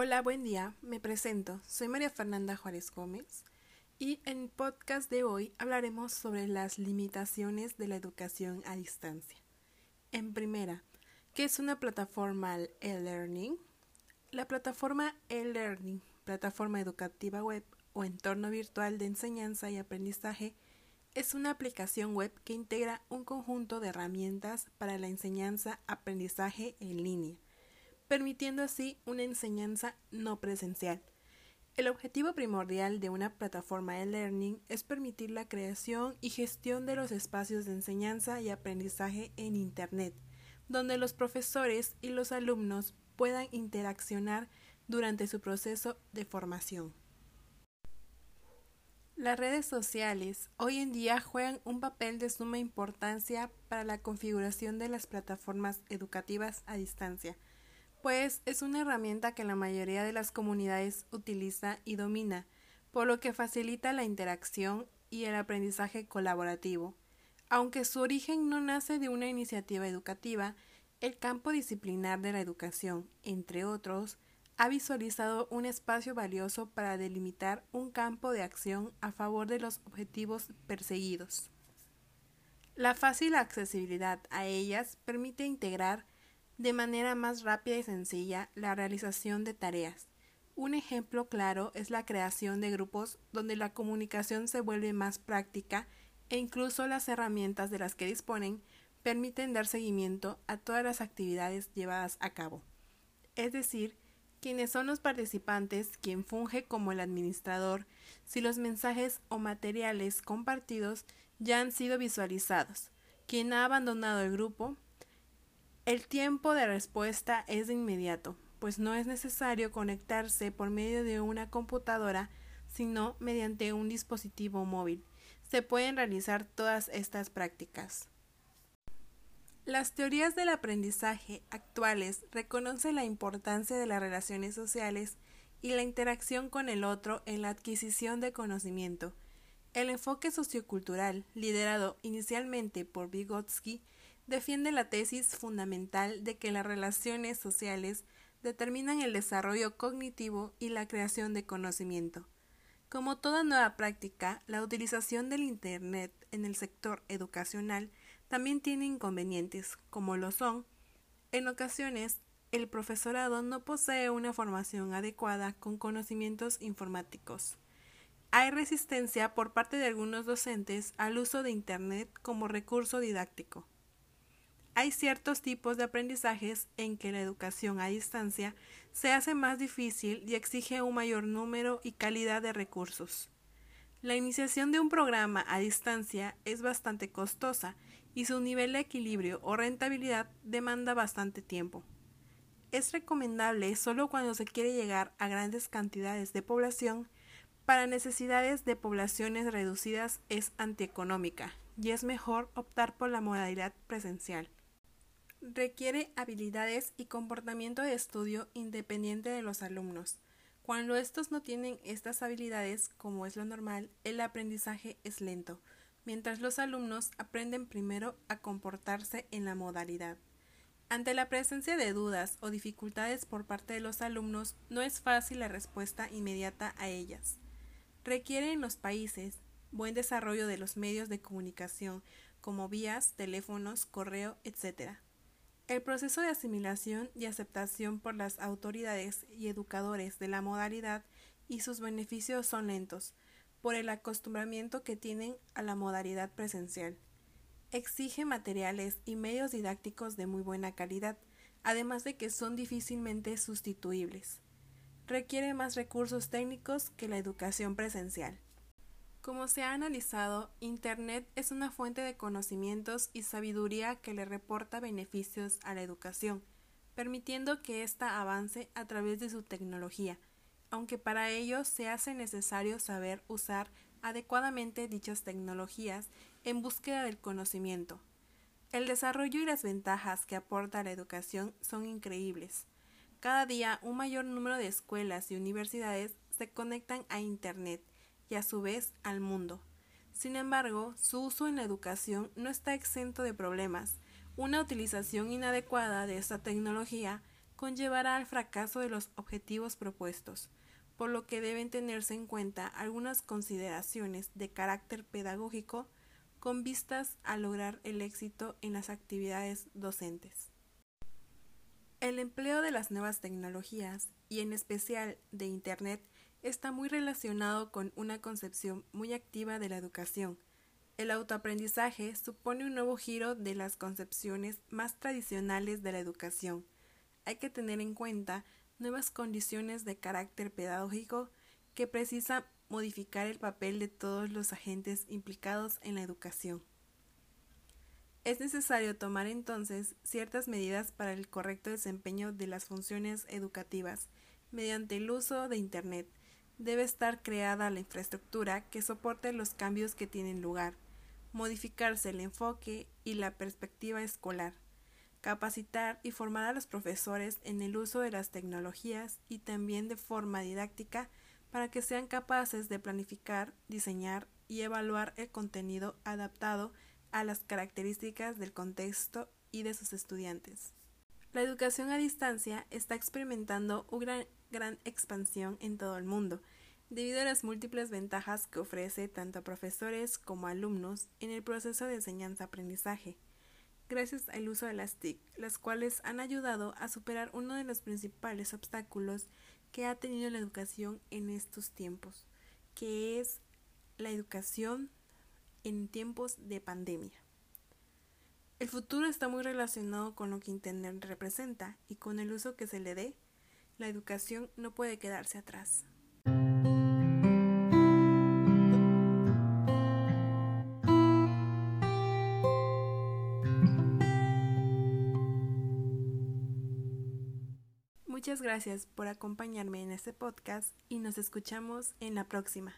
Hola, buen día. Me presento. Soy María Fernanda Juárez Gómez y en el podcast de hoy hablaremos sobre las limitaciones de la educación a distancia. En primera, ¿qué es una plataforma e-learning? La plataforma e-learning, plataforma educativa web o entorno virtual de enseñanza y aprendizaje, es una aplicación web que integra un conjunto de herramientas para la enseñanza-aprendizaje en línea, permitiendo así una enseñanza no presencial el objetivo primordial de una plataforma e-learning es permitir la creación y gestión de los espacios de enseñanza y aprendizaje en Internet, donde los profesores y los alumnos puedan interaccionar durante su proceso de formación. Las redes sociales hoy en día juegan un papel de suma importancia para la configuración de las plataformas educativas a distancia, pues es una herramienta que la mayoría de las comunidades utiliza y domina, por lo que facilita la interacción y el aprendizaje colaborativo. Aunque su origen no nace de una iniciativa educativa, el campo disciplinar de la educación, entre otros, ha visualizado un espacio valioso para delimitar un campo de acción a favor de los objetivos perseguidos. La fácil accesibilidad a ellas permite integrar de manera más rápida y sencilla la realización de tareas. Un ejemplo claro es la creación de grupos donde la comunicación se vuelve más práctica e incluso las herramientas de las que disponen permiten dar seguimiento a todas las actividades llevadas a cabo. Es decir, quienes son los participantes, quien funge como el administrador, si los mensajes o materiales compartidos ya han sido visualizados, quien ha abandonado el grupo, el tiempo de respuesta es de inmediato, pues no es necesario conectarse por medio de una computadora, sino mediante un dispositivo móvil. Se pueden realizar todas estas prácticas. Las teorías del aprendizaje actuales reconocen la importancia de las relaciones sociales y la interacción con el otro en la adquisición de conocimiento. El enfoque sociocultural, liderado inicialmente por Vygotsky, defiende la tesis fundamental de que las relaciones sociales determinan el desarrollo cognitivo y la creación de conocimiento. Como toda nueva práctica, la utilización del Internet en el sector educacional también tiene inconvenientes, como lo son, en ocasiones, el profesorado no posee una formación adecuada con conocimientos informáticos. Hay resistencia por parte de algunos docentes al uso de Internet como recurso didáctico. Hay ciertos tipos de aprendizajes en que la educación a distancia se hace más difícil y exige un mayor número y calidad de recursos. La iniciación de un programa a distancia es bastante costosa y su nivel de equilibrio o rentabilidad demanda bastante tiempo. Es recomendable solo cuando se quiere llegar a grandes cantidades de población. Para necesidades de poblaciones reducidas es antieconómica y es mejor optar por la modalidad presencial requiere habilidades y comportamiento de estudio independiente de los alumnos. Cuando estos no tienen estas habilidades, como es lo normal, el aprendizaje es lento, mientras los alumnos aprenden primero a comportarse en la modalidad. Ante la presencia de dudas o dificultades por parte de los alumnos, no es fácil la respuesta inmediata a ellas. Requiere en los países buen desarrollo de los medios de comunicación, como vías, teléfonos, correo, etc el proceso de asimilación y aceptación por las autoridades y educadores de la modalidad y sus beneficios son lentos, por el acostumbramiento que tienen a la modalidad presencial. Exige materiales y medios didácticos de muy buena calidad, además de que son difícilmente sustituibles. Requiere más recursos técnicos que la educación presencial. Como se ha analizado, Internet es una fuente de conocimientos y sabiduría que le reporta beneficios a la educación, permitiendo que ésta avance a través de su tecnología, aunque para ello se hace necesario saber usar adecuadamente dichas tecnologías en búsqueda del conocimiento. El desarrollo y las ventajas que aporta la educación son increíbles. Cada día un mayor número de escuelas y universidades se conectan a Internet y a su vez al mundo. Sin embargo, su uso en la educación no está exento de problemas. Una utilización inadecuada de esta tecnología conllevará al fracaso de los objetivos propuestos, por lo que deben tenerse en cuenta algunas consideraciones de carácter pedagógico con vistas a lograr el éxito en las actividades docentes. El empleo de las nuevas tecnologías, y en especial de Internet, está muy relacionado con una concepción muy activa de la educación. El autoaprendizaje supone un nuevo giro de las concepciones más tradicionales de la educación. Hay que tener en cuenta nuevas condiciones de carácter pedagógico que precisan modificar el papel de todos los agentes implicados en la educación. Es necesario tomar entonces ciertas medidas para el correcto desempeño de las funciones educativas mediante el uso de Internet. Debe estar creada la infraestructura que soporte los cambios que tienen lugar, modificarse el enfoque y la perspectiva escolar capacitar y formar a los profesores en el uso de las tecnologías y también de forma didáctica para que sean capaces de planificar, diseñar y evaluar el contenido adaptado a las características del contexto y de sus estudiantes. La educación a distancia está experimentando una gran, expansión en todo el mundo, debido a las múltiples ventajas que ofrece tanto a profesores como a alumnos en el proceso de enseñanza-aprendizaje gracias al uso de las TIC, las cuales han ayudado a superar uno de los principales obstáculos que ha tenido la educación en estos tiempos, que es la educación en tiempos de pandemia. El futuro está muy relacionado con lo que Internet representa y con el uso que se le dé, la educación no puede quedarse atrás. Muchas gracias por acompañarme en este podcast y nos escuchamos en la próxima.